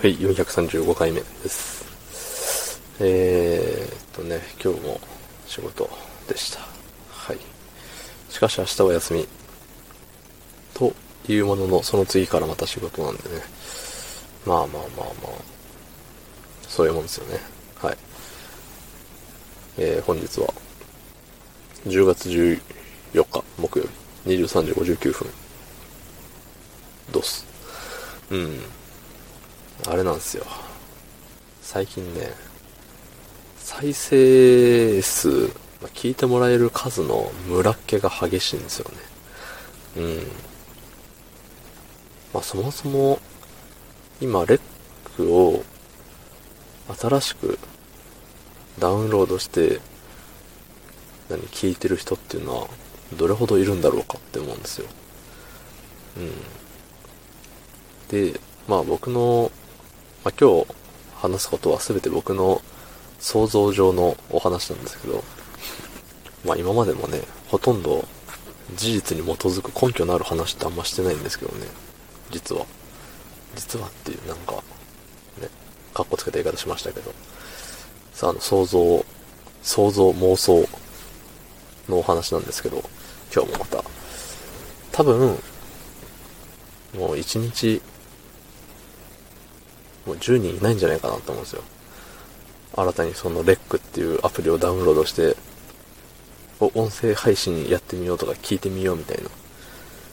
はい、435回目です。えーっとね、今日も仕事でした。はい。しかし明日は休み。というものの、その次からまた仕事なんでね。まあまあまあまあ、そういうもんですよね。はい。えー、本日は、10月14日木曜日、23時59分。どうす。うん。あれなんですよ。最近ね、再生数、ま聞いてもらえる数のムラっ気が激しいんですよね。うん。まあそもそも、今、レックを新しくダウンロードして、何、聞いてる人っていうのは、どれほどいるんだろうかって思うんですよ。うん。で、まあ僕の、まあ今日話すことは全て僕の想像上のお話なんですけど、まあ今までもね、ほとんど事実に基づく根拠のある話ってあんましてないんですけどね、実は。実はっていう、なんか、ね、かっこつけた言い方しましたけど、さあ、あの、想像、想像、妄想のお話なんですけど、今日もまた、多分、もう一日、もう10人いないんじゃないかなと思うんですよ。新たにそのレックっていうアプリをダウンロードして、音声配信やってみようとか聞いてみようみたいな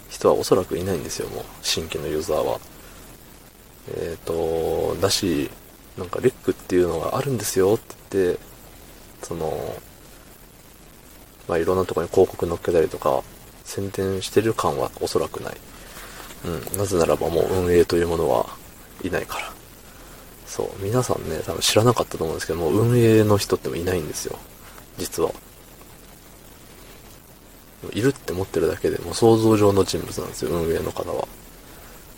人はおそらくいないんですよ、もう、新規のユーザーは。えっ、と、だし、なんかレックっていうのがあるんですよって言って、その、まあ、いろんなとこに広告載っけたりとか、宣伝してる感はおそらくない。うん。なぜならばもう運営というものはいないから。そう。皆さんね、多分知らなかったと思うんですけども、運営の人ってもいないんですよ。実は。いるって思ってるだけでもう想像上の人物なんですよ、運営の方は。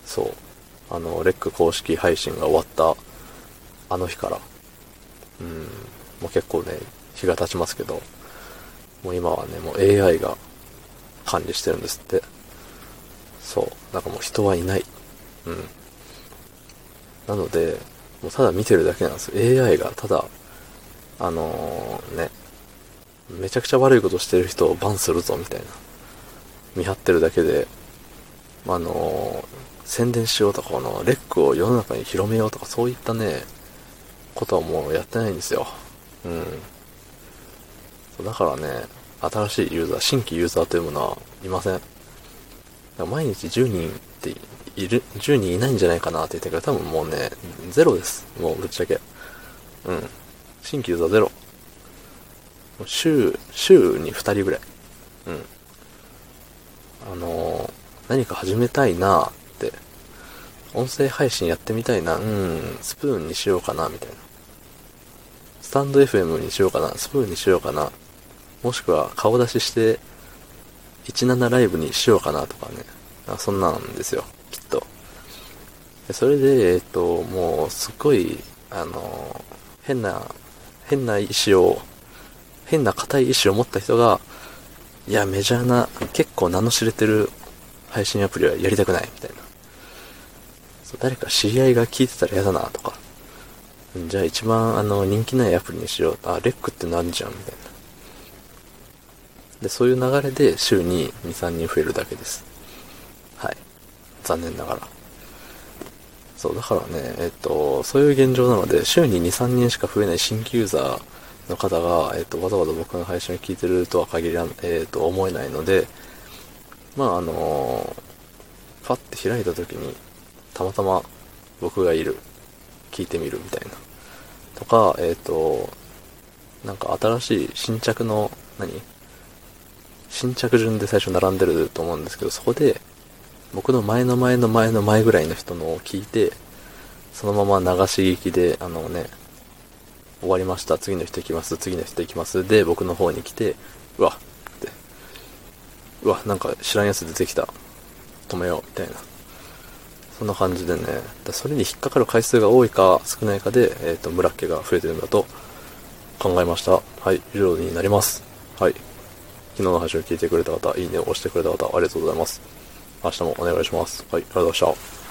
そう。あの、レック公式配信が終わったあの日から。うん。もう結構ね、日が経ちますけど、もう今はね、もう AI が管理してるんですって。そう。なんかもう人はいない。うん。なので、もうただ見てるだけなんですよ。AI がただ、あのーね、めちゃくちゃ悪いことしてる人をバンするぞ、みたいな。見張ってるだけで、あのー宣伝しようとか、このレックを世の中に広めようとか、そういったね、ことはもうやってないんですよ。うん。だからね、新しいユーザー、新規ユーザーというものはいません。毎日10人っている、10人いないんじゃないかなって言ってるけど、多分もうね、ゼロです。もうぶっちゃけ。うん。新規ユーザーゼロ。週、週に2人ぐらい。うん。あのー何か始めたいなって。音声配信やってみたいな。うん、スプーンにしようかな、みたいな。スタンド FM にしようかな、スプーンにしようかな。もしくは顔出しして、17ライブにしようかなとかね。そんなんですよ、それで、えっと、もう、すっごい、あの、変な、変な意思を、変な硬い意志を持った人が、いや、メジャーな、結構名の知れてる配信アプリはやりたくない、みたいな。そう誰か知り合いが聞いてたら嫌だな、とか。じゃあ一番あの人気ないアプリにしよう。あ、レックってなるじゃん、みたいな。で、そういう流れで週に2、3人増えるだけです。はい。残念ながら。そう、だからね、えっと、そういう現状なので、週に2、3人しか増えない新規ユーザーの方が、えっと、わざわざ僕の配信を聞いてるとは限らん、えっと、思えないので、まあ、あのパッて開いた時に、たまたま僕がいる、聞いてみるみたいな。とか、えっ、と、なんか新しい新着の、何？新着順で最初並んでると思うんですけど、そこで、僕の前の前の前の前ぐらいの人のを聞いて、そのまま流し聞きで、あのね、終わりました、次の人行きます、次の人行きます、で、僕の方に来て、うわ、って、うわ、なんか知らんやつ出てきた、止めよう、みたいな。そんな感じでね、だそれに引っかかる回数が多いか少ないかで、えっ、と、村っ気が増えてるんだと考えました。はい、以上になります。はい。昨日の配信を聞いてくれた方、いいねを押してくれた方、ありがとうございます。明日もお願いします。はい、ありがとうございました。